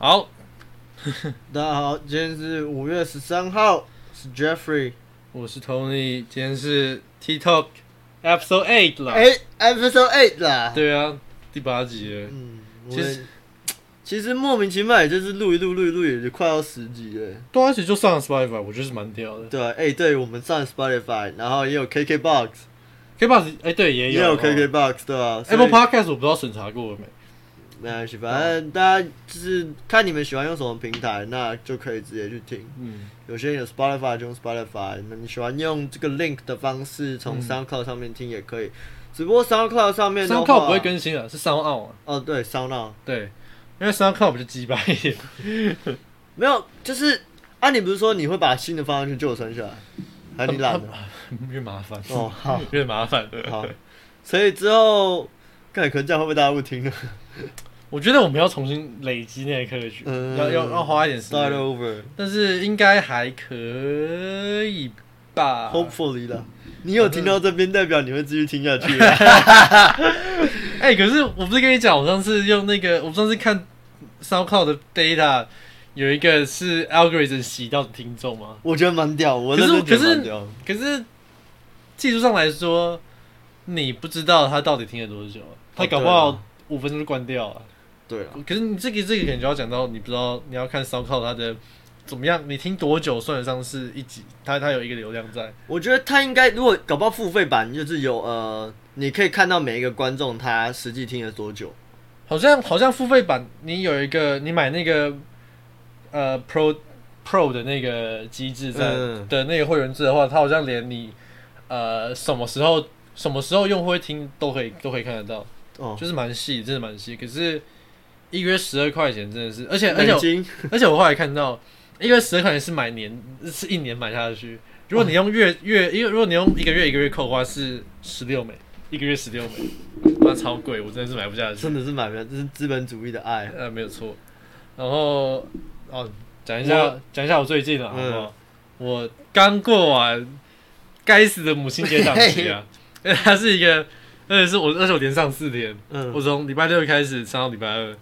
好，大家好，今天是五月十三号，是 Jeffrey。我是 Tony，今天是 TikTok Episode Eight 了。哎、e p i s o d e Eight 啦。对啊，第八集了。嗯，其实其实 其实莫名其妙，也就是录一录录一录，也就快要十集了。对啊，而且就上了 Spotify，我觉得是蛮屌的。对啊，哎、对，我们上 Spotify，然后也有 KKBox，KBox 哎，对，也有也有哦 KKBox，对吧、所以 Apple Podcast 我不知道审查过了没。没关系，反正大家就是看你们喜欢用什么平台，那就可以直接去听。嗯，有些人有 Spotify 就用 Spotify，那你喜欢用这个 link 的方式从嗯 SoundCloud 上面听也可以。只不过 SoundCloud 上面 SoundCloud 不会更新了，是 SoundOn 啊。哦，对，SoundCloud 对，因为 SoundCloud 比较鸡巴一点。没有，就是啊，你不是说你会把新的放上去，就我存下来，还是你懒的？越麻烦哦，好，越麻烦。好，所以之后看可能这样会不会大家不听呢？我觉得我们要重新累积那个科学，嗯要要要花一点时，start 间，over，hopefully 但是应该还可以吧。啦。你有听到这边，代表你会继续听下去。哎、可是我不是跟你讲，我上次用那个，我上次看 SoundCloud 的 data 有一个是 algorithm 洗到的听众吗？我觉得蛮屌，我可是认真觉得可是。可是技术上来说，你不知道他到底听了多久，他搞不好啊五分钟就关掉了。对啊，可是你这个这个可能就要讲到，你不知道你要看 SoundCloud 它的怎么样，你听多久算得上是一集，它它有一个流量在。我觉得它应该，如果搞不好付费版，就是有呃，你可以看到每一个观众他实际听了多久。好像好像付费版，你有一个你买那个呃 Pro Pro 的那个机制在、嗯的那个会员制的话，它好像连你呃什么时候什么时候用户会听都可以都可以看得到，哦，就是蛮细，真的蛮细。可是一个月十二块钱真的是，而且而且 而且我后来看到一个月十二块钱是买年是一年买下去，如果你用月 月，因为如果你用一个月一个月扣的话是十六美，一个月十六美，那超贵，我真的是买不下去。真的是买不了，这是资本主义的爱。呃，没有错。然后哦，讲一下讲一下我最近的好不好？我刚过完该死的母亲节档期啊，因为它是一个，而且是我，而且我连上四天，嗯我从礼拜六开始上到礼拜二，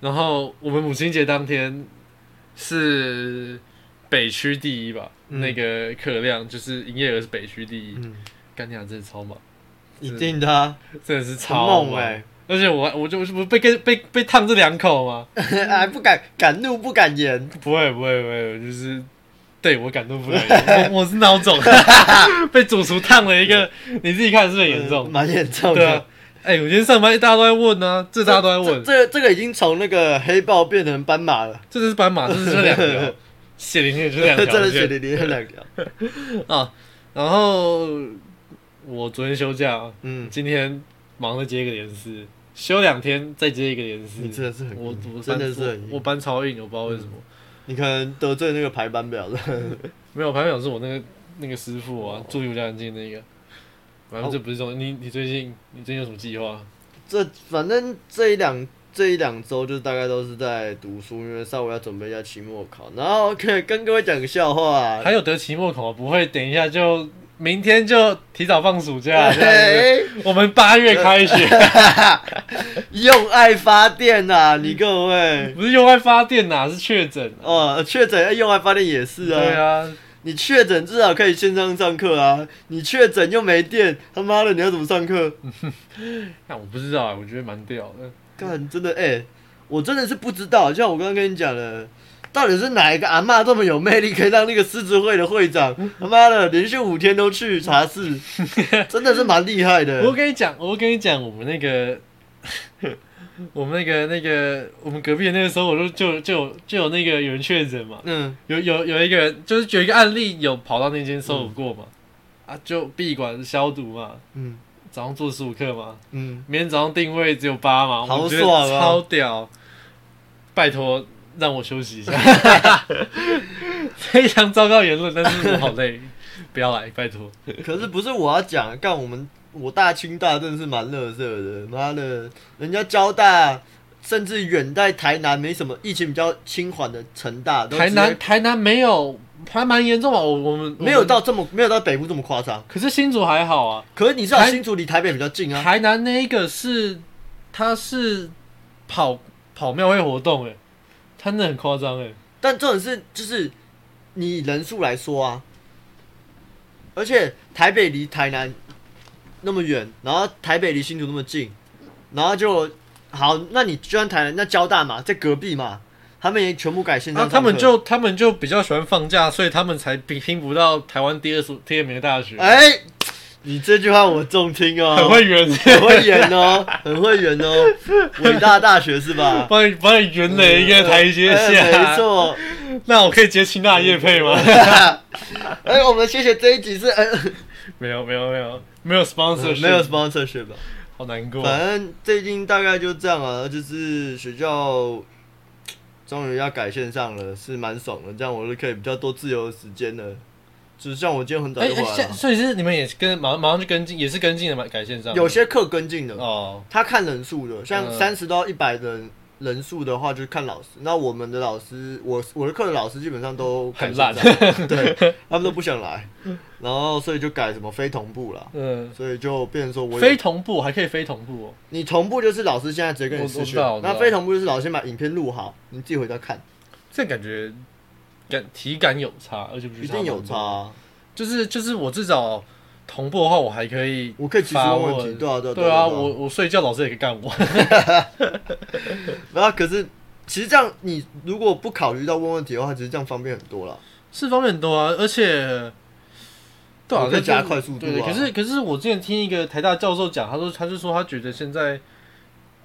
然后我们母亲节当天是北区第一吧，嗯。那个客量就是营业额是北区第一，嗯，干娘真的超忙，一定的啊，真的是很超忙。猛哎，而且我我就我不是被跟被被烫这两口吗？还 不敢敢怒不敢言。不会不会不会，我就是对我感动不了，我 我是孬种，被主厨烫了一个，你自己看是不是很严嗯重？蛮严重对啊。的。，哎、我今天上班大家都在问呢、这大家都在问，这这这个已经从那个黑豹变成斑马了，这是斑马，这是这两条，血淋淋的就两条真的线血淋淋的两条。啊。然后我昨天休假，嗯，今天忙着接一个连四，休两天再接一个连四。你真的是很我我真的是很我我班超硬，我不知道为什么。你可能得罪那个排班表的。没有，排班表是我那个那个师傅啊，住离我家很近那个。反正这不是重点，你你最近你最近有什么计划？这反正这一两这一两周就大概都是在读书，因为稍微要准备一下期末考，然后可以 跟各位讲个笑话、啊。还有得期末考吗？不会，等一下就明天就提早放暑假，我们八月开学，用爱发电呐、你各位。不是用爱发电呐、是确诊、啊。哦，确诊用爱发电也是啊。对啊，你确诊至少可以线上上课啊，你确诊又没电，他妈的你要怎么上课？那我不知道啊，我觉得蛮屌的。干，真的哎、我真的是不知道，像我刚刚跟你讲的，到底是哪一个阿嬷这么有魅力，可以让那个狮子会的会长 他妈的连续五天都去茶室，真的是蛮厉害的。我跟你讲，我跟你讲，我们那个，我们那个那个，我们隔壁的那个时候，我就就就有就有那个有人确诊嘛，嗯，有有有一个人，就是有一个案例有跑到那间收容过嘛，啊，就闭馆消毒嘛，嗯。早上做十五课嘛，嗯，明天早上定位只有八嘛，好爽啊。超屌！拜托让我休息一下，非常糟糕言论，但是我好累，不要来，拜托。可是不是我要讲，干我们我大清大真的是蛮乐色的，妈的，人家交大。甚至远在台南没什么疫情比较轻缓的成大，都台南台南没有，还蛮严重啊？我我们没有，到这么没有到北部这么夸张。可是新竹还好啊。可是你知道新竹离台北比较近啊，台南那一个是，他是跑跑庙会活动诶，他那很夸张哎。但重点是就是你人数来说啊，而且台北离台南那么远，然后台北离新竹那么近，然后就好，那你居然台南那交大嘛，在隔壁嘛，他们也全部改线上那他们就他们就比较喜欢放假，所以他们才拼拼不到台湾第二所第二名的大学。哎。你这句话我中听哦，很会圆，很会圆哦，很会圆哦，伟大大学是吧？帮你帮你圆了一个台阶下，没错。那我可以接清大叶配吗？哎，我们谢谢这一集是，没有没有没有没有 sponsor，没有 sponsor 吧？好难过。反正最近大概就这样啊，就是学校终于要改线上了，是蛮爽的，这样我就可以比较多自由的时间了。就是像我今天很早就回来，所以是你们也跟马上马上就跟进，也是跟进的嘛，改线上。有些课跟进的哦，他看人数的，像三十到一百人人数的话，就是看老师。那我们的老师，我我的课的老师基本上都很烂，对，他们都不想来，然后所以就改什么非同步了。嗯，所以就变成说我非同步还可以非同步哦。你同步就是老师现在直接跟你私讯，那非同步就是老师先把影片录好，你自己回家看。这感觉。感体感有差，而且不一定有差，就是就是我至少同步的话，我还可以，我可以提出问题，对啊对对啊，我我睡觉老师也可以干我。然后可是其实这样，你如果不考虑到问问题的话，其实这样方便很多了，是方便很多啊，而且对啊，在加快速度。对，可是可是我之前听一个台大教授讲，他说他就说他觉得现在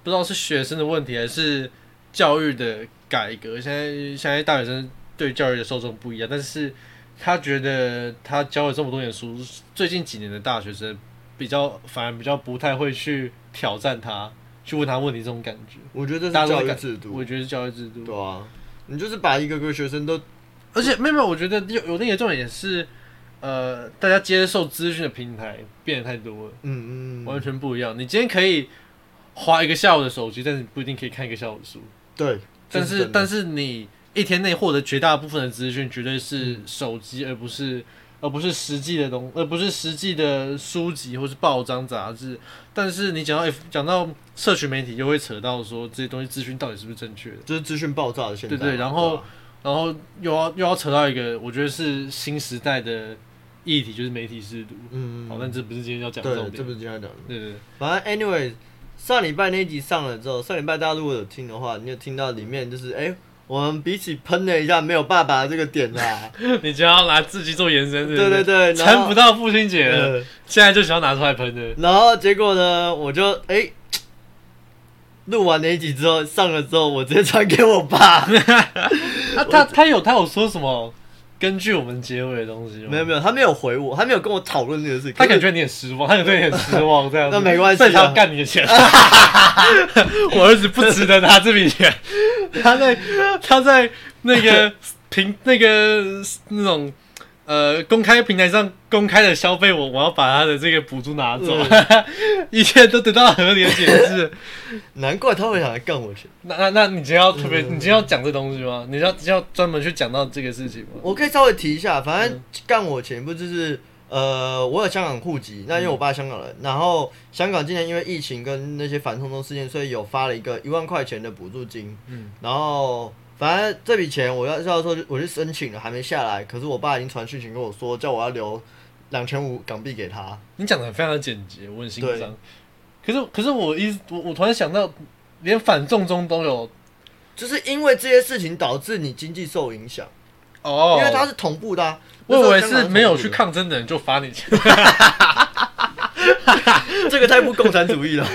不知道是学生的问题还是教育的改革，现在现在大学生。对教育的受众不一样，但是他觉得他教了这么多年书，最近几年的大学生比较反而比较不太会去挑战他，去问他问题，这种感觉。我觉得是教育制度，我觉得是教育制度。对啊，你就是把一个个学生都，而且没有没有，我觉得有有那个重点也是，呃，大家接受资讯的平台变得太多了，嗯嗯，完全不一样。你今天可以花一个下午的手机，但是不一定可以看一个下午的书。对，但是但是你。一天内获得绝大部分的资讯，绝对是手机，而不是而不是实际的东，而不是实际的书籍或是报章杂志。但是你讲到讲到社群媒体，就会扯到说这些东西资讯到底是不是正确的？就是资讯爆炸的现在。对对，然后然后又要又要扯到一个，我觉得是新时代的议题，就是媒体试读。嗯嗯。好，但这不是今天要讲的重点。这不是今天要讲的。对对。反正 anyway，上礼拜那一集上了之后，上礼拜大家如果有听的话，你有听到里面就是哎。我们彼此喷了一下没有爸爸这个点啦，你就要拿自己做延伸，对对对，撑不到父亲节了，现在就想要拿出来喷的。然后结果呢，我就哎，录完那一集之后上了之后，我直接传给我爸。他他他有他有说什么？根据我们结尾的东西，没有没有，他没有回我，他没有跟我讨论这个事情。他感觉你很失望，他感觉 你很失望，这样。那没关系，他要干你的钱。我儿子不值得拿这笔钱。他在他在那个 平那个那种。呃，公开平台上公开的消费，我我要把他的这个补助拿走，一切都得到合理的解释。难怪他会想来干我钱。那那那你今天要特别，你今天要讲这东西吗？你要要专门去讲到这个事情吗？我可以稍微提一下，反正干我钱不就是呃，我有香港户籍，那因为我爸香港人，然后香港今年因为疫情跟那些反通通事件，所以有发了一个一万块钱的补助金，嗯，然后。反正这笔钱我要要说，我去申请了，还没下来。可是我爸已经传讯息跟我说，叫我要留两千五港币给他。你讲的非常的简洁，我很欣赏。可是，可是我一我我突然想到，连反送中都有，就是因为这些事情导致你经济受影响哦。因为它是同步的，我以为是没有去抗争的人就罚你钱。这个太不共产主义了，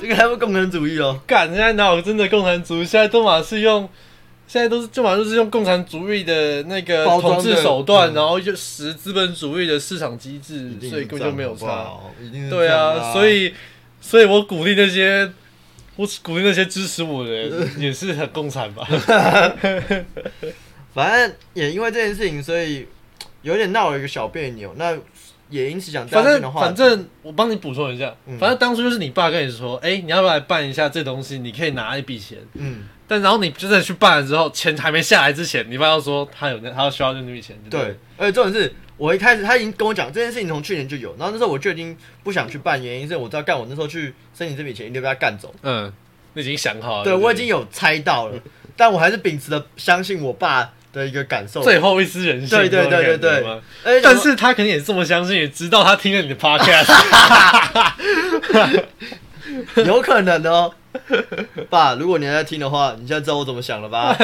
这个太不共产主义了。干，现在哪有真的共产主义？现在都马是用。现在都是，基本上就是用共产主义的那个统治手段，然后就使资本主义的市场机制，所以根本就没有差。对啊，所以，所以我鼓励那些，我鼓励那些支持我的人，也是很共产吧。反正也因为这件事情，所以有点闹了一个小别扭。那也因此讲，反正反正我帮你补充一下，反正当初就是你爸跟你说，哎，你要不要来办一下这东西？你可以拿一笔钱。嗯。但然后你真的去办了之后，钱还没下来之前，你爸要说他有那他要需要那笔钱。对，而且重点是我一开始他已经跟我讲这件事情从去年就有，然后那时候我就已经不想去办，原因是我知道干我那时候去申请这笔钱一定被他干走。嗯，你已经想好了。对，我已经有猜到了。但我还是秉持着相信我爸的一个感受。最后一丝人性，对对对对对但是他肯定也这么相信，也知道他听了你的 podcast，有可能哦。爸，如果你还在听的话，你现在知道我怎么想了吧？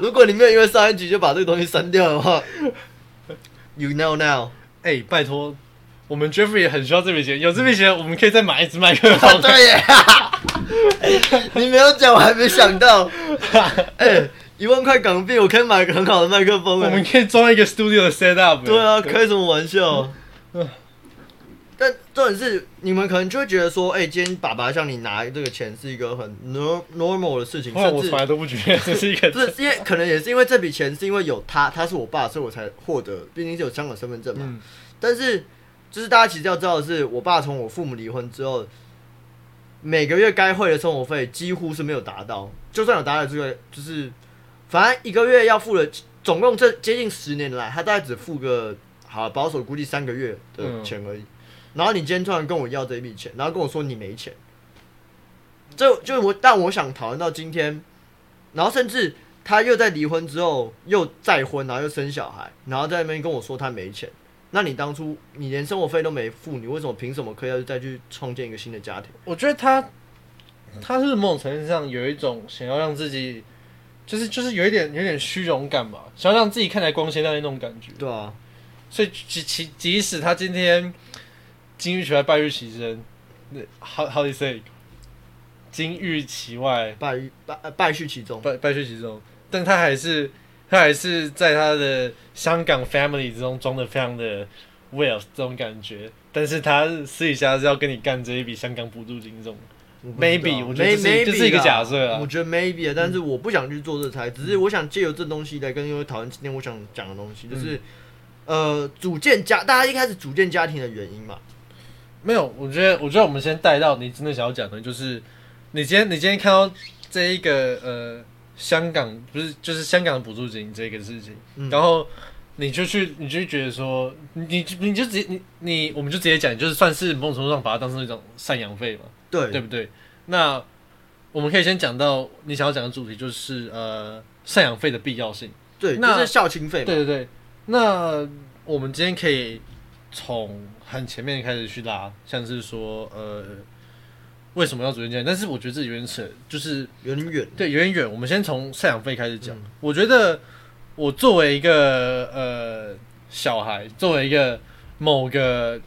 如果你没有因为上一集就把这个东西删掉的话，You know now。哎、拜托，我们 Jeffrey 也很需要这笔钱，有这笔钱，我们可以再买一支麦克啊，风。对耶！你没有讲，我还没想到。哎、一万块港币，我可以买个很好的麦克风。我们哎，可以装一个 studio 的 setup。对啊，开什么玩笑？但重点是，你们可能就会觉得说，哎、今天爸爸向你拿这个钱是一个很 nor- normal 的事情，甚至我从来都不觉得这是一个 不是因为可能也是因为这笔钱是因为有他，他是我爸，所以我才获得，毕竟是有香港身份证嘛。嗯但是就是大家其实要知道的是，我爸从我父母离婚之后，每个月该汇的生活费几乎是没有达到，就算有达到这个，就是反正一个月要付的，总共这接近十年来，他大概只付个好保守估计三个月的钱而已。然后你今天突然跟我要这一笔钱，然后跟我说你没钱，就就我，但我想讨论到今天，然后甚至他又在离婚之后又再婚，然后又生小孩，然后在那边跟我说他没钱。那你当初你连生活费都没付，你为什么凭什么可以要再去创建一个新的家庭？我觉得他他是某种程度上有一种想要让自己，就是就是有一点有点虚荣感吧，想要让自己看起来光鲜亮丽那种感觉。对啊，所以即即即使他今天金玉其外败玉其身，那 how how do you say？金玉其外。败于败呃败絮其中。败败絮其中，但他还是他还是在他的香港 family 之中装的非常的 well 这种感觉，但是他私底下是要跟你干这一笔香港补助金这种。maybe，我觉得这是 May- 这是一个假设啊。我觉得 maybe 啊，但是我不想去做这猜，只是我想借由这东西来跟各位讨论今天我想讲的东西，就是、呃组建家，大家一开始组建家庭的原因嘛。没有，我觉得，我觉得我们先带到你真的想要讲的，就是你今天你今天看到这一个呃香港不是就是香港的补助金这个事情，嗯然后你就去你就觉得说你你你就直接你你我们就直接讲，就是算是某种程度上把它当成一种赡养费嘛，对对不对？那我们可以先讲到你想要讲的主题，就是呃赡养费的必要性。对，那就是孝亲费嘛。对对对，那我们今天可以从很前面开始去拉，像是说呃为什么要组建家庭，但是我觉得这有点扯，就是有点远。对有点远。我们先从赡养费开始讲。嗯我觉得我作为一个呃小孩，作为一个某个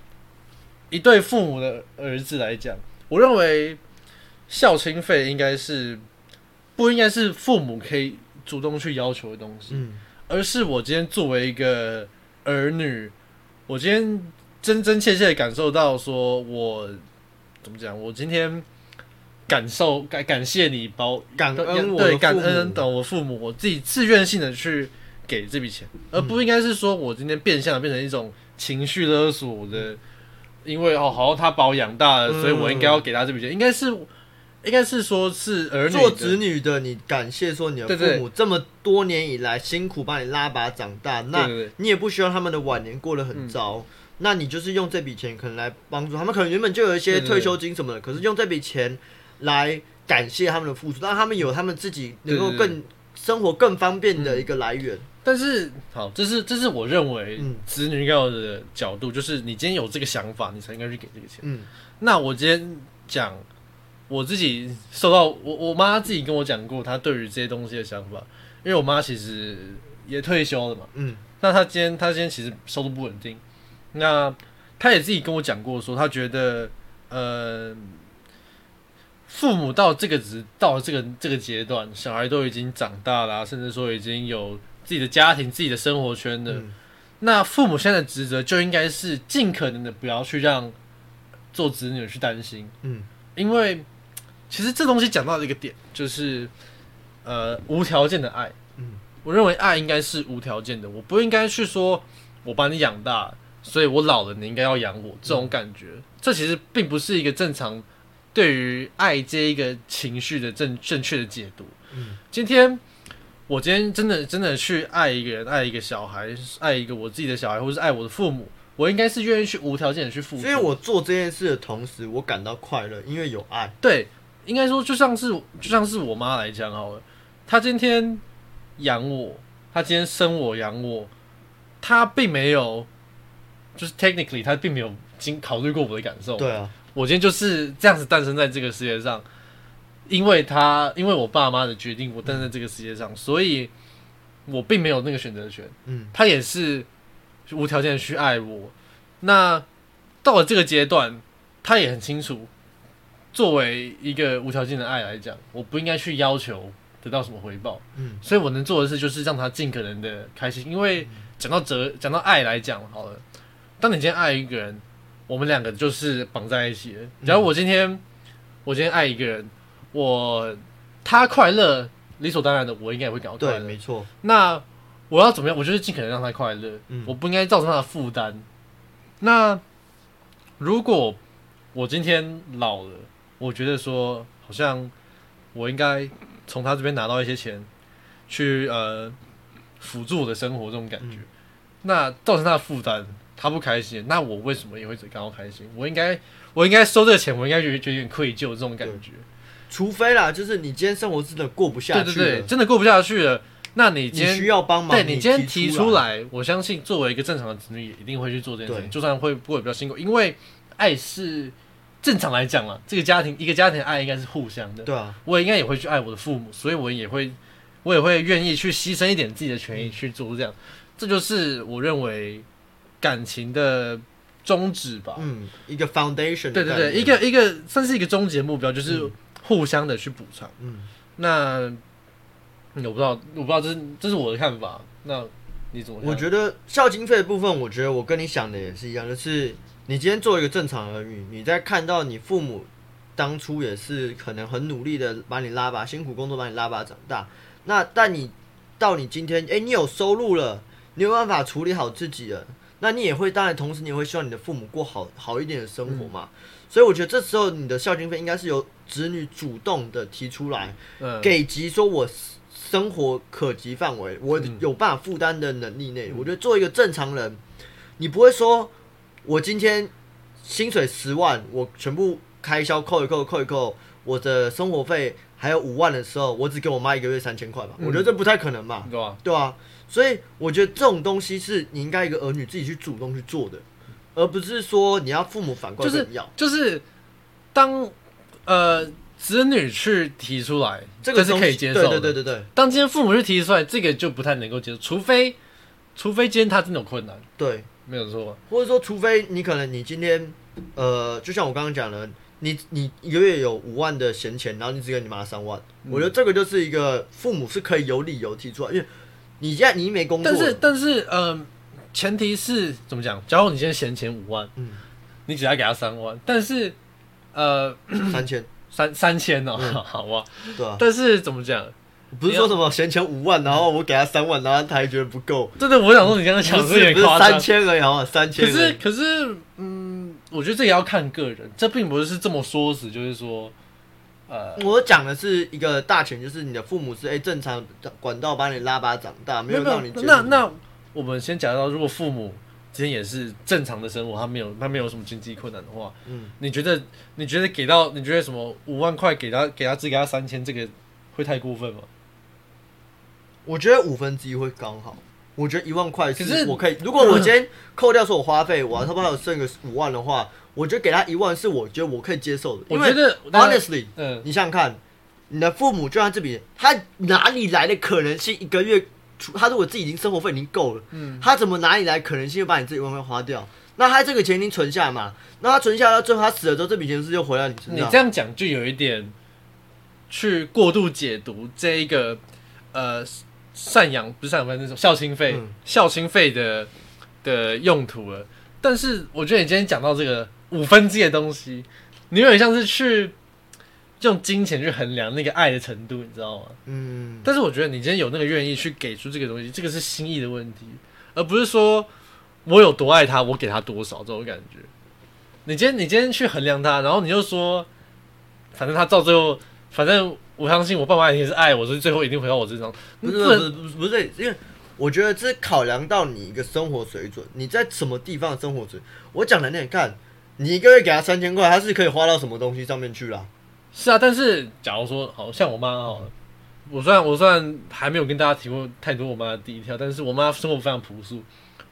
一对父母的儿子来讲，我认为孝亲费应该是不应该是父母可以主动去要求的东西。嗯，而是我今天作为一个儿女，我今天真真切切的感受到，说我怎么讲？我今天感受感感谢你把我感恩我对感恩等我父母，我自己自愿性的去给这笔钱，而不应该是说我今天变相的变成一种情绪勒索的，因为哦好像他把我养大了，嗯所以我应该要给他这笔钱，应该是应该是说是儿女做子女的，你感谢说你的父母这么多年以来辛苦把你拉拔长大，那你也不希望他们的晚年过得很糟。那你就是用这笔钱可能来帮助他们，可能原本就有一些退休金什么的，可是用这笔钱来感谢他们的付出，让他们有他们自己能够更生活更方便的一个来源。但是，好，这是这是我认为嗯。子女应该有的角度，就是你今天有这个想法，你才应该去给这个钱。嗯。那我今天讲我自己受到我我妈自己跟我讲过，她对于这些东西的想法，因为我妈其实也退休了嘛，嗯。那她今天她今天其实收入不稳定，那他也自己跟我讲过说，他觉得呃。父母到这个职到了这个这个阶段，小孩都已经长大了啊、甚至说已经有自己的家庭、自己的生活圈的。嗯那父母现在的职责就应该是尽可能的不要去让做子女去担心，嗯因为其实这东西讲到一个点，就是呃无条件的爱。嗯，我认为爱应该是无条件的，我不应该去说我把你养大，所以我老了你应该要养我这种感觉，这其实并不是一个正常对于爱这一个情绪的正正确的解读。嗯，今天我今天真的真的去爱一个人，爱一个小孩，爱一个我自己的小孩，或是爱我的父母，我应该是愿意去无条件的去付出。所以我做这件事的同时，我感到快乐，因为有爱。对，应该说就像是就像是我妈来讲好了，她今天养我，她今天生我养我，她并没有就是 technically 他并没有经考虑过我的感受。对啊，我今天就是这样子诞生在这个世界上，因为他因为我爸妈的决定，我诞生在这个世界上，所以我并没有那个选择权。嗯，他也是无条件的去爱我。那到了这个阶段，他也很清楚，作为一个无条件的爱来讲，我不应该去要求得到什么回报。嗯，所以我能做的事就是让他尽可能的开心。因为讲到责，讲到爱来讲，好了，当你今天爱一个人，我们两个就是绑在一起的。假如我今天，我今天爱一个人，我他快乐，理所当然的，我应该也会感到快对，乐。没错，那我要怎么样？我就是尽可能让他快乐，嗯我不应该造成他的负担。那如果我今天老了，我觉得说好像我应该从他这边拿到一些钱，去呃辅助我的生活这种感觉，那造成他的负担，他不开心，那我为什么也会感到开心？我应该我应该收这个钱，我应该觉得觉得有点愧疚这种感觉。除非啦，就是你今天生活真的过不下去，对对对，真的过不下去了，那你今你天需要帮忙，对你今天提提出，来，我相信作为一个正常的子女，也一定会去做这件事情，就算会过得比较辛苦，因为爱是正常来讲啦，这个家庭一个家庭的爱应该是互相的，对啊，我也应该也会去爱我的父母，所以我也会我也会愿意去牺牲一点自己的权益去做这样，这就是我认为感情的宗旨吧。嗯，一个 foundation，对对对，一个一个算是一个终极的目标，就是嗯互相的去补偿。嗯，那嗯我不知道，我不知道这是这是我的看法。那你怎么？我觉得孝经费的部分，我觉得我跟你想的也是一样，就是你今天做一个正常儿女，你在看到你父母当初也是可能很努力的把你拉拔，辛苦工作把你拉拔长大，那但你到你今天，哎、你有收入了，你有办法处理好自己了，那你也会当然同时你也会希望你的父母过好好一点的生活嘛，所以我觉得这时候你的孝经费应该是由子女主动的提出来，嗯。给及说我生活可及范围，我嗯。有办法负担的能力内，我觉得做一个正常人，你不会说我今天薪水十万，我全部开销扣一扣扣一扣，我的生活费还有五万的时候，我只给我妈一个月三千块吧，嗯我觉得这不太可能嘛，对吧？对啊，所以我觉得这种东西是你应该一个儿女自己去主动去做的，而不是说你要父母反过来就是要。就是当呃子女去提出来，这个是可以接受的。对对对对对当今天父母去提出来，这个就不太能够接受，除非除非今天他真的有困难，对，没有错。或者说，除非你可能你今天，呃，就像我刚刚讲的，你你一个月有五万的闲钱，然后你只给你妈三万，嗯我觉得这个就是一个父母是可以有理由提出来，因为你现在你没工作，但是但是呃，前提是怎么讲？假如你今天闲钱五万，嗯，你只要给他三万，但是呃三千，三三千哦，嗯好吧。对啊，但是怎么讲？不是说什么闲钱五万，然后我给他三万，然后他还觉得不够，真的，我想说你刚刚讲是不是三点夸张。千而已，好吗？三千，可是可是，嗯，我觉得这也要看个人，这并不是这么说死，就是说，呃，我讲的是一个大前提，就是你的父母是哎、正常管道把你拉拔长大，没有让你那那我们先讲到，如果父母今天也是正常的生活，他没有他没有什么经济困难的话，嗯，你觉得你觉得给到你觉得什么五万块给他给他只给他三千，这个会太过分吗？我觉得五分之一会刚好。我觉得一万块可是我可以，如果我今天扣掉所有花费，我差不多还有剩个五万的话，我觉得给他一万是我觉得我可以接受的。因为我觉得 honestly，嗯，你想想看，你的父母就算这笔，他哪里来的可能性一个月出？他如果自己已经生活费已经够了，嗯，他怎么哪里来可能性就把你这一万块花掉？那他这个钱已经存下来嘛？那他存下来，到最后他死了之后，这笔钱是不是又回到你身上？你这样讲就有一点去过度解读这一个呃赡养不是赡养费那种孝心费、嗯孝心费的的用途了。但是我觉得你今天讲到这个五分之一的东西，你有点像是去用金钱去衡量那个爱的程度，你知道吗？嗯，但是我觉得你今天有那个愿意去给出这个东西，这个是心意的问题，而不是说我有多爱他，我给他多少这种感觉。你今天你今天去衡量他，然后你就说，反正他到最后，反正我相信我爸妈一定是爱我，所以最后一定回到我身上。不是不是不是因为我觉得这是考量到你一个生活水准，你在什么地方的生活水准。我讲的那你看，你一个月给他三千块，他是可以花到什么东西上面去啦？是啊，但是假如说，好像我妈好了，我虽然我虽然还没有跟大家提过太多我妈的第一条，但是我妈生活非常朴素，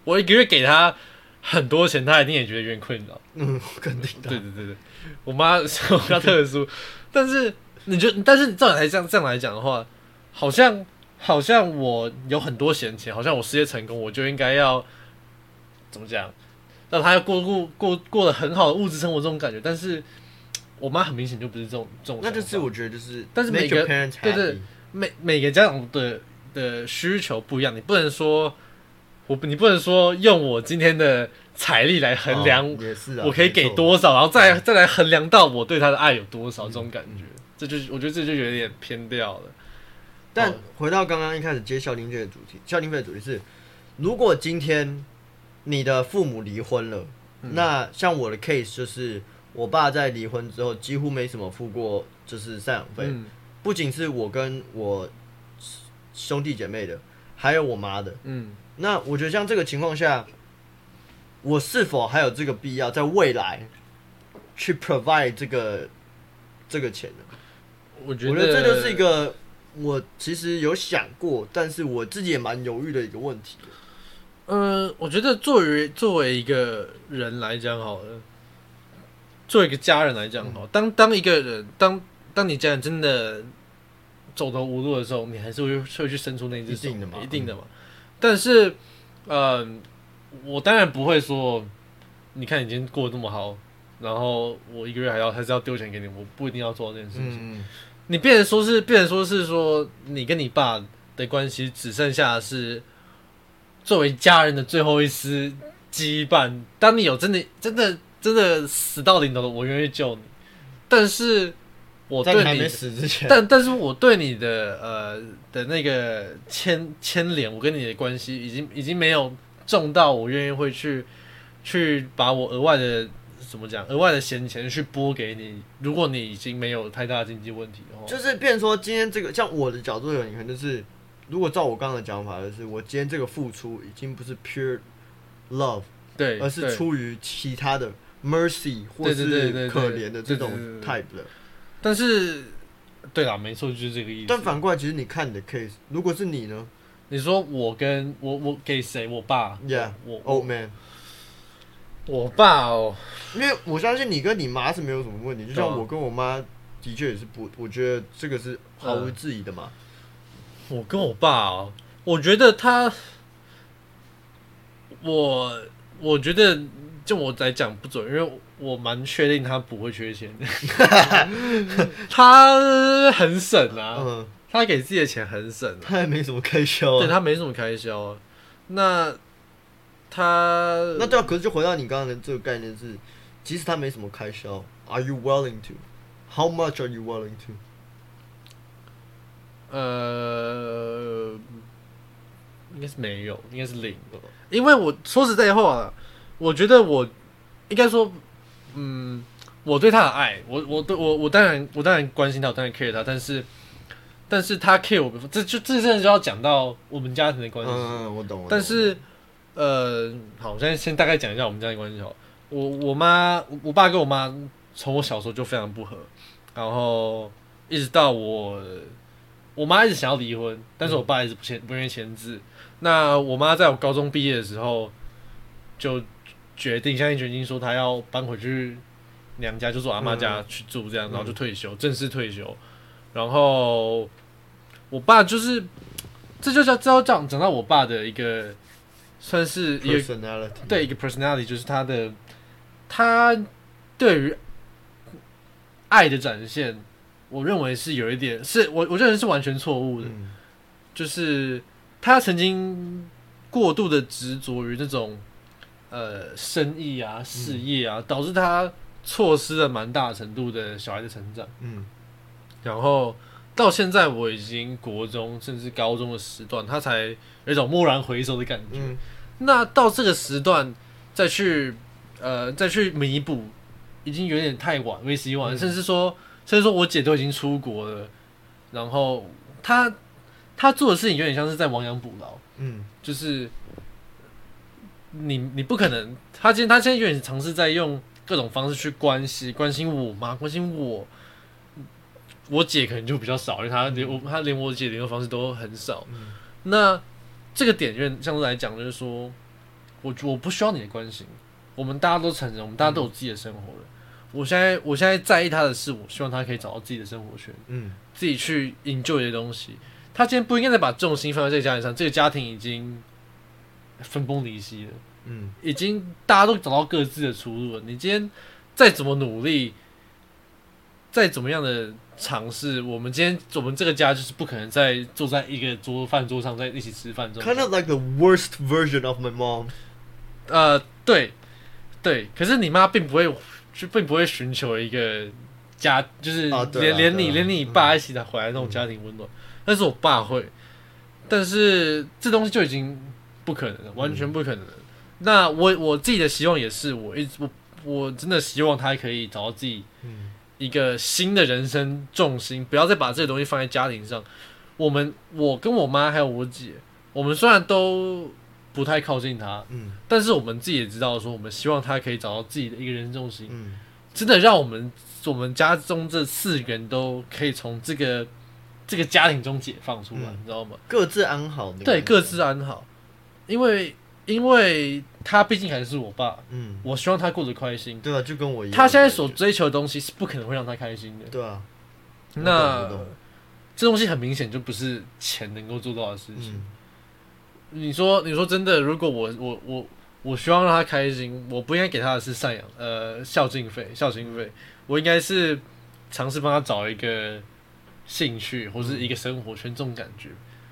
我一个月给她很多钱，她一定也觉得有点困扰。嗯，肯定的。对对对对，我妈生活比较特殊，但是你就但是照来这样这样来讲的话，好像好像我有很多闲钱，好像我事业成功，我就应该要怎么讲，让他要过过过过得很好的物质生活这种感觉，但是我妈很明显就不是这种这种，那就是我觉得就是，但是每个对对每每个家长的的需求不一样，你不能说我你不能说用我今天的财力来衡量我可以给多少，然后再再来衡量到我对他的爱有多少，这种感觉，这就是我觉得这就有点偏掉了。但哦回到刚刚一开始接孝丁费的主题，孝丁费的主题是，如果今天你的父母离婚了，嗯那像我的 case 就是，我爸在离婚之后几乎没什么付过就是赡养费，嗯不仅是我跟我兄弟姐妹的，还有我妈的。嗯，那我觉得像这个情况下，我是否还有这个必要在未来去 provide 这个这个钱呢？我觉得这就是一个我其实有想过，但是我自己也蛮犹豫的一个问题。呃，我觉得作为作为一个人来讲好了，作为一个家人来讲嗯好，当当一个人当当你家人真的走投无路的时候，你还是会会去伸出那只手，一定的嘛一定的嘛。但是，呃，我当然不会说，你看你今天过得这么好，然后我一个月还要还是要丢钱给你，我不一定要做这件事情。嗯，你变成说是，变成说是说，你跟你爸的关系只剩下是作为家人的最后一丝羁绊。当你有真的、真的、真的死到临头了，我愿意救你。但是我在你还没对你，死之前，但但是我对你的呃的那个牵牵连，我跟你的关系已经已经没有重到我愿意会去去把我额外的怎么讲额外的闲钱去拨给你。如果你已经没有太大的经济问题的话，就是变成说今天这个，像我的角度有，你可能就是，如果照我刚刚的讲法，就是我今天这个付出已经不是 pure love，对，而是出于其他的 mercy 或是可怜的这种 type 的。但是，对啦，没错，就是这个意思。但反过来，其实你看你的 case，如果是你呢你说我跟我我给谁？我爸？Yeah，我 old man，我爸哦，因为我相信你跟你妈是没有什么问题，就像我跟我妈的确也是不，我觉得这个是毫无质疑的嘛。我跟我爸哦，我觉得他，我我觉得就我来讲不准，因为我蛮确定他不会缺钱的，他很省啊，嗯，他给自己的钱很省啊。他也没什么开销对啊。他没什么开销啊。那他那对啊，可是就回到你刚刚的这个概念是，即使他没什么开销，Are you willing to? How much are you willing to? 呃，应该是没有，应该是零。因为我说实在话，我觉得我应该说，嗯，我对他的爱，我我对我我当然我当然关心他，我当然 care 他，但是但是他 care 我，这就这真的就要讲到我们家庭的关系。嗯，我懂。我懂但是，呃，好，我现在先大概讲一下我们家的关系好了。我我妈，我爸跟我妈从我小时候就非常不和，然后一直到我，我妈一直想要离婚，但是我爸一直不签不愿意签字。那我妈在我高中毕业的时候，就决定下定决心说她要搬回去娘家，就是我阿妈家去住，这样，然后就退休，正式退休。然后我爸就是，这就叫这要讲讲到我爸的一个，算是一个 personality，对一个 personality，就是他的他对于爱的展现，我认为是有一点是我我认为是完全错误的，嗯。就是他曾经过度的执着于那种呃生意啊、事业啊，导致他错失了蛮大程度的小孩的成长。嗯。然后到现在我已经国中甚至高中的时段，他才有一种蓦然回首的感觉。嗯那到这个时段再去呃再去弥补，已经有点太晚，为时已晚。嗯甚至说，甚至说我姐都已经出国了，然后她她做的事情有点像是在亡羊补牢，嗯就是你你不可能，她今天她现在有点尝试在用各种方式去关心关心我妈，关心我。我姐可能就比较少，因为她连我她连我姐联络方式都很少。那这个点，就相对来讲，就是说我我不需要你的关心，我们大家都成人，我们大家都有自己的生活了。我现在我现在在意他的是，我希望他可以找到自己的生活圈，嗯，自己去 enjoy 的东西。他今天不应该再把重心放在这个家庭上，这个家庭已经分崩离析了，嗯，已经大家都找到各自的出路了。你今天再怎么努力，再怎么样的尝试，我们今天我们这个家就是不可能再坐在一个桌饭桌上在一起吃饭。kind of like the worst version of my mom。呃，对，对，可是你妈并不会，就并不会寻求一个家，就是连、啊啊连你连你爸一起的回来那种家庭温暖。但是我爸会，但是这东西就已经不可能了，完全不可能了。那我我自己的希望也是，我一直我我真的希望他可以找到自己嗯一个新的人生重心，不要再把这些东西放在家庭上。我们我跟我妈还有我姐，我们虽然都不太靠近他，嗯但是我们自己也知道，说我们希望他可以找到自己的一个人生重心，嗯真的让我们我们家中这四个人都可以从这个这个家庭中解放出来，嗯你知道吗？各自安好。对，各自安好，因为因为他毕竟还是我爸，嗯，我希望他过得开心。对啊，就跟我一样。他现在所追求的东西是不可能会让他开心的。对啊，那这东西很明显就不是钱能够做到的事情。嗯你说，你说真的，如果我我我我希望让他开心，我不应该给他的是赡养呃孝敬费、孝心费，我应该是尝试帮他找一个兴趣或是一个生活圈这种感觉。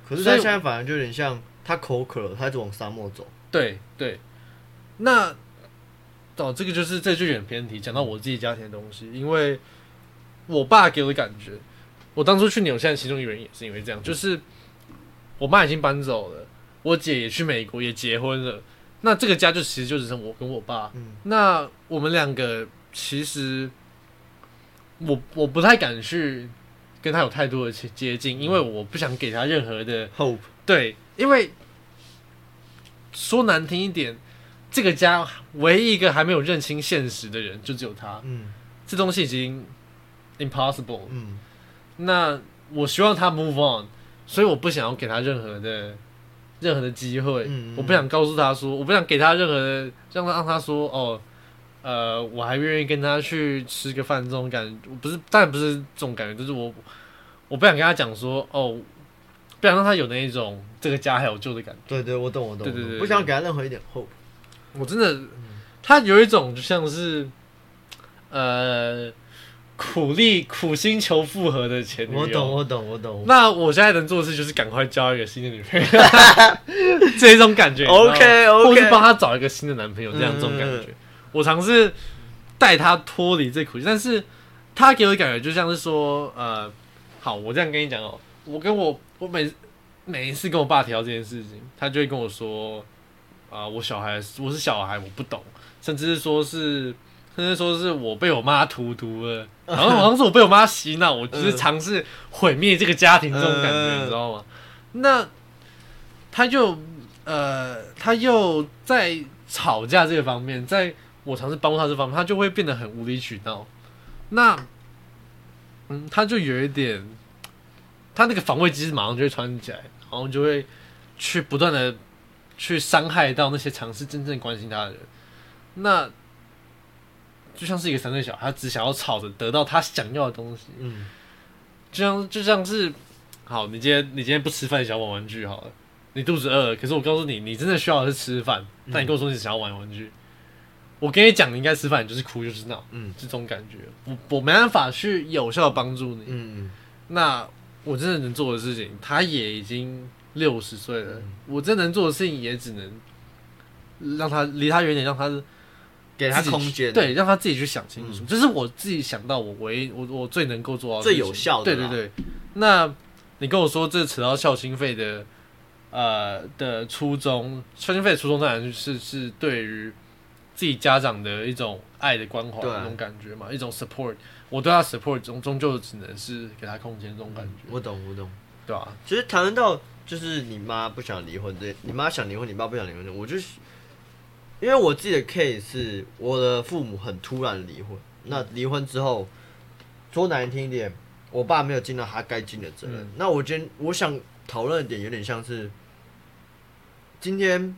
可是他现在反而就有点像他口渴了，他一直往沙漠走。对对，那哦，这个就是这就有点偏题，讲到我自己家庭的东西，因为我爸给我的感觉，我当初去纽西兰其中一个原因也是因为这样，就是我妈已经搬走了，我姐也去美国也结婚了，那这个家就其实就只剩我跟我爸，嗯。那我们两个其实我我不太敢去跟他有太多的接接近，因为我不想给他任何的 Hope，对，因为说难听一点，这个家唯一一个还没有认清现实的人就只有他，嗯这东西已经 impossible。嗯那我希望他 move on，所以我不想要给他任何的任何的机会，嗯嗯我不想告诉他说，我不想给他任何的让他让他说哦。呃，我还愿意跟他去吃个饭，这种感觉不是，当然不是这种感觉，就是我，我不想跟他讲说，哦，不想让他有那一种这个家还有救的感觉。对对，我懂我懂，对对对不想给他任何一点 hope。我真的，他有一种就像是，呃，苦力苦心求复合的前女友。我懂我懂我懂。那我现在能做的事就是赶快交一个新的女朋友，这一种感觉。你知道吗 OK，OK 或是帮他找一个新的男朋友，这样嗯这种感觉。我尝试带他脱离这苦境，但是他给我的感觉就像是说，呃，好，我这样跟你讲哦，我跟我我每每一次跟我爸提到这件事情，他就会跟我说，啊、我小孩我是小孩，我不懂，甚至是说是。甚至说是我被我妈荼毒了，好像好像是我被我妈洗脑，我就是嗯尝试毁灭这个家庭这种感觉，嗯你知道吗？那他就呃，他又在吵架这个方面，在我尝试帮助他这方面，他就会变得很无理取闹。那嗯，他就有一点，他那个防卫机制马上就会穿起来，然后就会去不断的去伤害到那些尝试真正关心他的人。那就像是一个三岁小孩，他只想要吵着得到他想要的东西。嗯。就像就像是，好，你今天你今天不吃饭，想要玩玩具好了，你肚子饿了，可是我告诉你，你真的需要的是吃饭，但你跟我说你想要玩玩具，我跟你讲，你应该吃饭，你就是哭就是闹，嗯。这种感觉，我我没办法去有效的帮助你。嗯。那我真的能做的事情，他也已经六十岁了，我真能做的事情也只能让他离他远点，让他给他空间。对，让他自己去想清楚。这是我自己想到我唯一我我最能够做到的最有效的对对对，那你跟我说这扯到孝心费的呃的初衷，孝心费的初衷当然是是对于自己家长的一种爱的关怀对那种感觉嘛，一种 support。我对他 support 终终究只能是给他空间这种感觉，我懂我懂。对吧、其实谈论到就是你妈不想离婚对，你妈想离婚，你爸不想离婚的，我就是因为我自己的 case 是我的父母很突然离婚，那离婚之后说难听一点，我爸没有尽到他该尽的责任。那我今天我想讨论的点有点像是，今天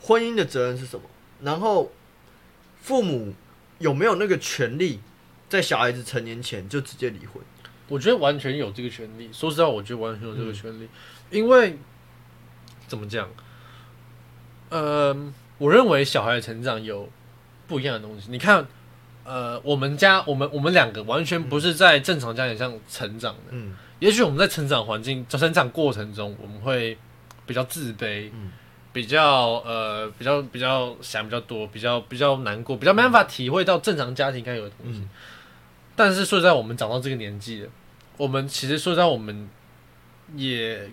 婚姻的责任是什么？然后父母有没有那个权利，在小孩子成年前就直接离婚？我觉得完全有这个权利。说实话，我觉得完全有这个权利，因为怎么讲？呃，我认为小孩的成长有不一样的东西。你看，呃，我们家我们我们两个完全不是在正常家庭上成长的。嗯，也许我们在成长环境、在成长过程中，我们会比较自卑，比较呃，比较比较想比较多，比较比较难过，比较没办法体会到正常家庭该有的东西。但是说在我们长到这个年纪了，我们其实说在我们也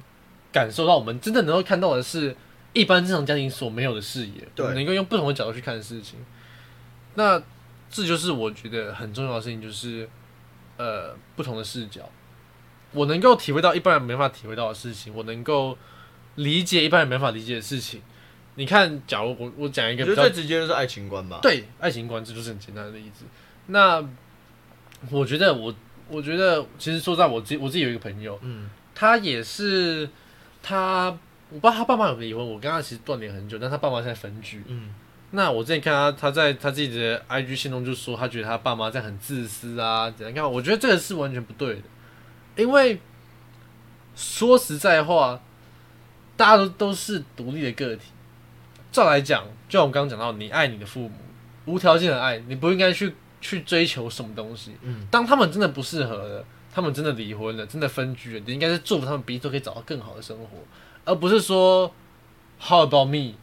感受到，我们真的能够看到的是。一般正常家庭所没有的视野，对，能够用不同的角度去看事情。那这就是我觉得很重要的事情，就是呃不同的视角。我能够体会到一般人没法体会到的事情，我能够理解一般人没法理解的事情。你看，假如我我讲一个，比较最直接的是爱情观吧。对，爱情观这就是很简单的例子。那我觉得，我我觉得，其实说在我自我自己有一个朋友，嗯，他也是他。我不知道他爸妈有没有离婚，我跟他其实断联很久，但他爸妈现在分居。嗯，那我之前看他，他在他自己的 IG 信中就说，他觉得他爸妈在很自私啊，怎样？看，我觉得这个是完全不对的，因为说实在话，大家都都是独立的个体。照来讲，就像我刚刚讲到，你爱你的父母，无条件的爱，你不应该去去追求什么东西。嗯，当他们真的不适合了，他们真的离婚了，真的分居了，你应该是祝福他们彼此都可以找到更好的生活。而不是说，How about me？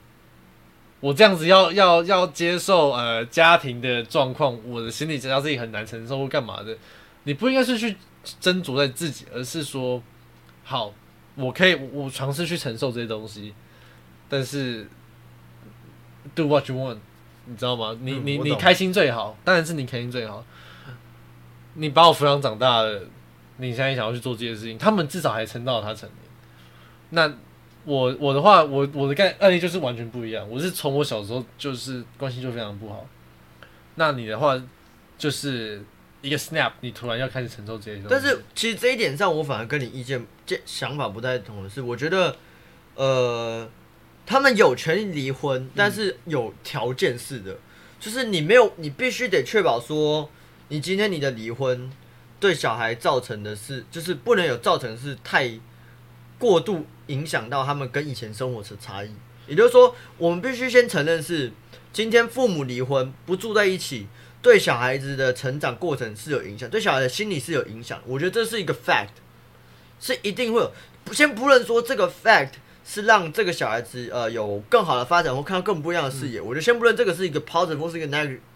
我这样子要要要接受呃家庭的状况，我的心理知道自己很难承受或干嘛的。你不应该是去斟酌在自己，而是说，好，我可以我尝试去承受这些东西，但是 do what you want，你知道吗？你你你开心最好，当然是你开心最好。你把我抚养长大了，你现在想要去做这些事情，他们至少还撑到他成年，那。我我的话，我我的概案例就是完全不一样。我是从我小时候就是关系就非常不好。那你的话就是一个 snap，你突然要开始承受这些东西。但是其实这一点上，我反而跟你意见、想法不太同的是，我觉得呃，他们有权利离婚，但是有条件式的，就是你没有，你必须得确保说，你今天你的离婚对小孩造成的是，就是不能有造成是太。过度影响到他们跟以前生活的差异，也就是说，我们必须先承认是今天父母离婚不住在一起，对小孩子的成长过程是有影响，对小孩的心理是有影响。我觉得这是一个 fact，是一定会有。先不论说这个 fact 是让这个小孩子呃有更好的发展或看到更不一样的视野，我就先不论这个是一个 positive 或是一个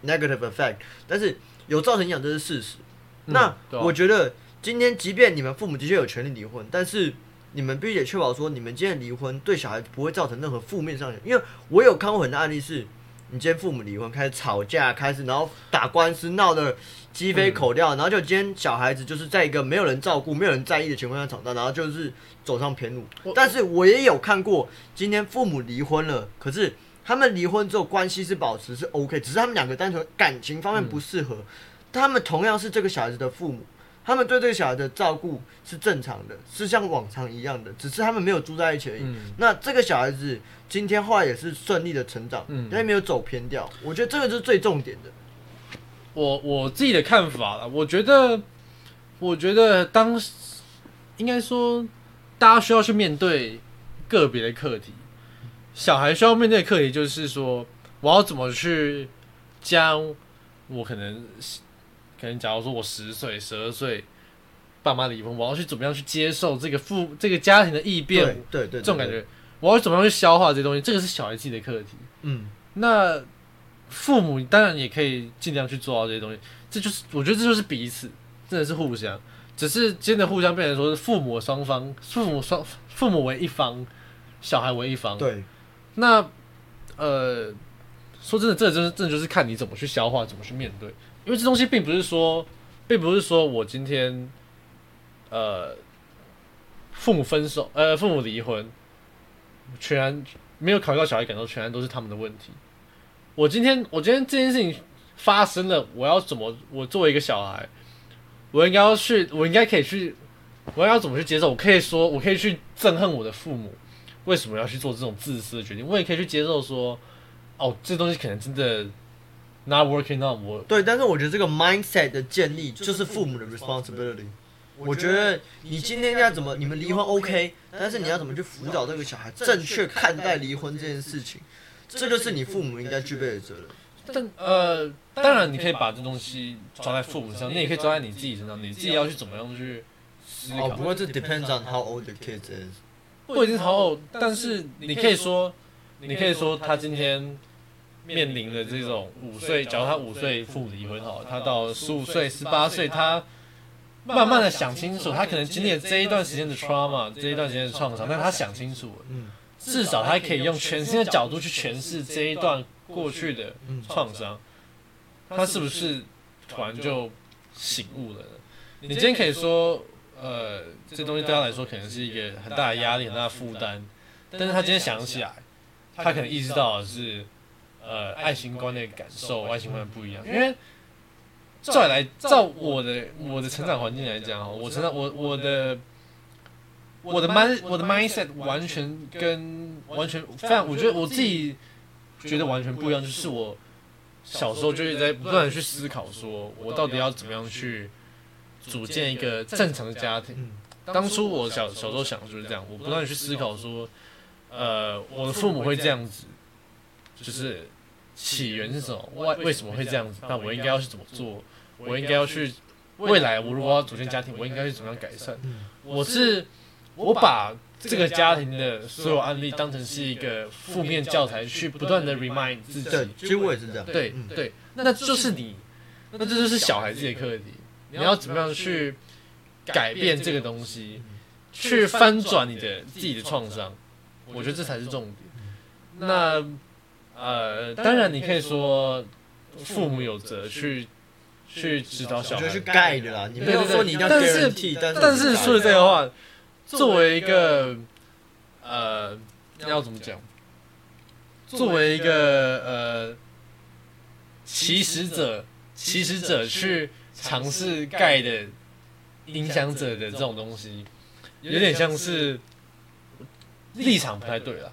negative effect，但是有造成影响这是事实。那我觉得今天即便你们父母的确有权利离婚，但是你们必须得确保说，你们今天离婚对小孩不会造成任何负面上的。因为我有看过很多案例，是你今天父母离婚，开始吵架，开始然后打官司，闹得鸡飞狗跳，然后就今天小孩子就是在一个没有人照顾、没有人在意的情况下长大，然后就是走上偏路。但是我也有看过，今天父母离婚了，可是他们离婚之后关系是保持是 OK，只是他们两个单纯感情方面不适合，他们同样是这个小孩子的父母。他们对这个小孩的照顾是正常的，是像往常一样的，只是他们没有住在一起而已。那这个小孩子今天后来也是顺利的成长，他也没有走偏掉。我觉得这个是最重点的。我我自己的看法了，我觉得，我觉得当应该说，大家需要去面对个别的课题。小孩需要面对的课题就是说，我要怎么去将我可能。可能假如说我十岁、十二岁，爸妈离婚，我要去怎么样去接受这个父这个家庭的异变？对对，这种感觉，我要怎么样去消化这些东西？这个是小孩自己的课题。嗯，那父母当然也可以尽量去做到这些东西。这就是我觉得这就是彼此，真的是互相，只是真的互相变成说是父母双方，父母双父母为一方，小孩为一方。对，那呃，说真的，这真是真的就是看你怎么去消化，怎么去面对。因为这东西并不是说，并不是说我今天，呃，父母分手，呃，父母离婚，全然没有考虑到小孩感受，全然都是他们的问题。我今天，我今天这件事情发生了，我要怎么？我作为一个小孩，我应该要去，我应该可以去，我要怎么去接受？我可以说，我可以去憎恨我的父母为什么要去做这种自私的决定，我也可以去接受说，哦，这东西可能真的 not working out，我对，但是我觉得这个 mindset 的建立就是父母的 responsibility。我觉得你今天要怎么，你们离婚 OK，但是你要怎么去辅导这个小孩正确看待离婚这件事情，这就是你父母应该具备的责任。但呃，当然你可以把这东西抓在父母身上，你也可以抓在你自己身上，你自己要去怎么样去思考。哦，不过这 depends on how old the kids is。不一定超后，但是你可以说，你可以说他今天面临的这种五岁，假如他五岁父母离婚好，他到十五岁、十八岁，他慢慢的想清楚，他可能经历了这一段时间的 trauma，这一段时间的创伤，但他想清楚了，至少他可以用全新的角度去诠释这一段过去的创伤，他是不是突然就醒悟了呢？你今天可以说。呃，这东西对他来说可能是一个很大的压力、很大的负担，但是他今天想起来，他可能意识到的是，呃，爱情观的感受、爱情观不一样。因为照来，照我的我的成长环境来讲，我成长我我的我的 mind 我的 mindset 完全跟完全非常，我觉得我自己觉得完全不一样，就是我小时候就一直在不断的去思考，说我到底要怎么样去。组建一个正常的家庭。当初我小小时候想的就是这样，我不断去思考说，呃，我的父母会这样子，就是起源是什么？为为什么会这样子？那我应该要去怎么做？我应该要去未来，我如果要组建家庭，我应该去怎么样改善？我是我把这个家庭的所有案例当成是一个负面教材，去不断的 remind 自己。对，其实我也是这样。对对，那就是你，那这就是小孩子的课题。你要怎么样去改变这个东西，去翻转你的自己的创伤？我觉得这才是重点。那呃，当然你可以说父母有责去去指导小孩，去盖的啦。你没有说你要但是但是说这个话，作为一个呃，要怎么讲？作为一个呃，起始者，起始者去。尝试盖的影响者的这种东西，有点像是立场不太对了。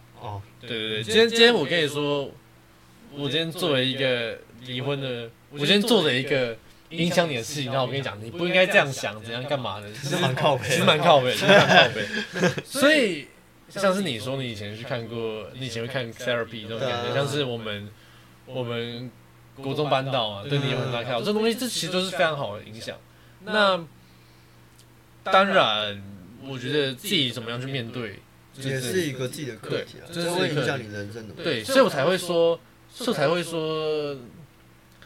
哦，对对对，今天今天我跟你说，我今天作为一个离婚的，我今天做了一个影响你的事情，那我跟你讲，你不应该这样想，怎样干嘛的？其实蛮靠背，其实蛮靠背，其实蛮靠背。所以像是你说，你以前去看过，你以前会看 therapy 这种感觉，像是我们我们。国中班导啊，对你有很大看好，这东西这其实都是非常好的影响。那当然，我觉得自己怎么样去面对，也是一个自己的课题啊，这会影响你人生的。对，所以我才会说，所以才会说，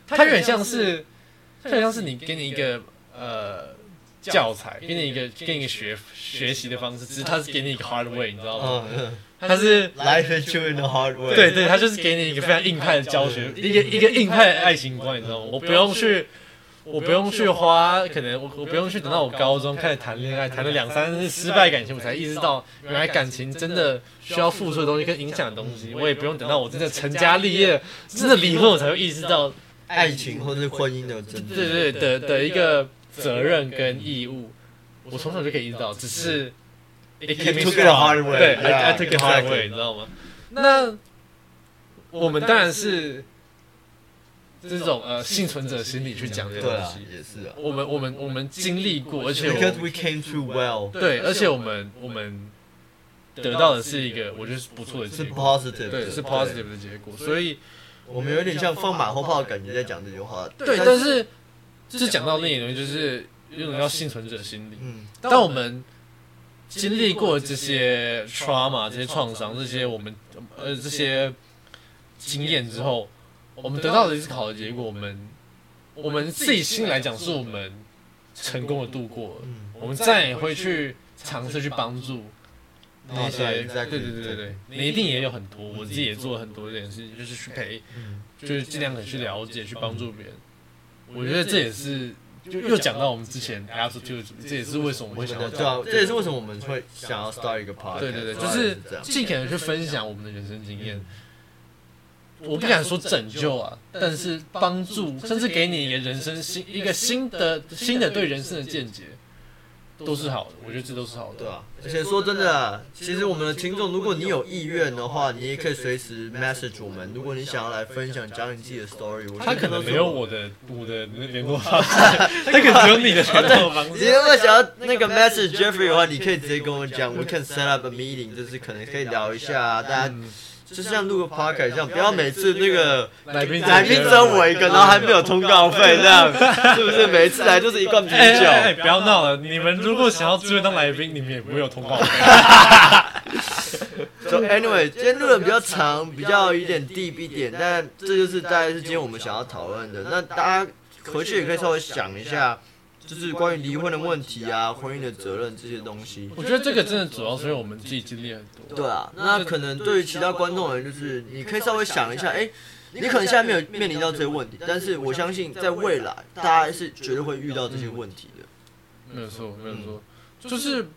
它有点像是，有点像是你给你一个呃教材，给你一个给你一个学学习的方式，只是它是给你一个 hard way，你知道吗？他是 life is in the hard way。对对，他就是给你一个非常硬派的教学，一个一个硬派的爱情观，你知道吗？我不用去，我不用去花，可能我我不用去等到我高中开始谈恋爱，谈了两三次失败感情，我才意识到原来感情真的需要付出的东西跟影响的东西。我也不用等到我真的成家立业，真的离婚，我才会意识到爱情或者是婚姻的真对对的的一个责任跟义务。我从小就可以意识到，只是。It took the hard way，对，I took the hard way，你知道吗？那我们当然是这种呃幸存者心理去讲这个东西，也是啊。我们我们我们经历过，而且 because we came through well，对，而且我们我们得到的是一个我觉得是不错的结果，是 positive，对，是 positive 的结果。所以我们有点像放马后炮的感觉在讲这句话。对，但是就是讲到另一种，就是一种叫幸存者心理。嗯，当我们经历过这些 trauma、这些创伤、这些我们呃这些经验之后，我们得到的一次考的结果，我们我们自己心来讲，是我们成功的度过。我们再也会去尝试去帮助那些，对对对对对，你一定也有很多，我自己也做了很多这件事情，就是去陪，就是尽量的去了解、去帮助别人。我觉得这也是。就又讲到我们之前 attitude，这也是为什么我们会想要对啊，这也是为什么我们会想要 start 一个 part。对对对，就是尽可能去分享我们的人生经验。我不敢说拯救啊，但是帮助，甚至给你一个人生新一个新的新的对人生的见解，都是好的。我觉得这都是好的。对啊，而且说真的啊，其实我们的听众，如果你有意愿的话，你也可以随时 message 我们。如果你想要来分享讲你自己的 story，我他可能没有我的我的联络方式，他可能只有你的联络方式。你如果想要那个 message Jeffrey 的话，你可以直接跟我讲，we can set up a meeting，就是可能可以聊一下，大家。就像录个 podcast 一样，不要每次那个来宾来宾只有我一个，然后还没有通告费，这样是不是？每次来就是一罐啤酒。哎不要闹了，你们如果想要自愿当来宾，你们也不会有通告费。So anyway，今天录的比较长，比较有点 deep 一点，但这就是大概是今天我们想要讨论的。那大家回去也可以稍微想一下。就是关于离婚的问题啊，婚姻的责任这些东西。我觉得这个真的主要是因为我们自己经历很多。对啊，那可能对于其他观众而言，就是你可以稍微想一下，哎，你可能现在没有面临到这些问题，但是我相信在未来，大家是绝对会遇到这些问题的。没有错，没有错，就是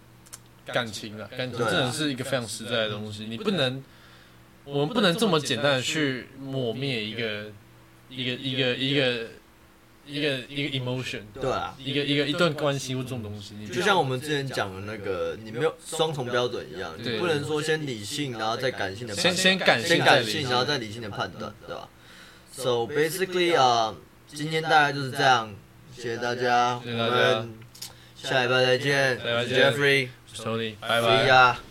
感情啊，感情真的是一个非常实在的东西，你不能，我们不能这么简单的去抹灭一个，一个，一个，一个。一个一个 emotion，对啊，一个一个一段关系或这种东西，就像我们之前讲的那个，你没有双重标准一样，你不能说先理性，然后再感性的，先先感先感性，然后再理性的判断，对吧？So basically 啊，今天大概就是这样，谢谢大家，我们下礼拜再见，Jeffrey，拜拜。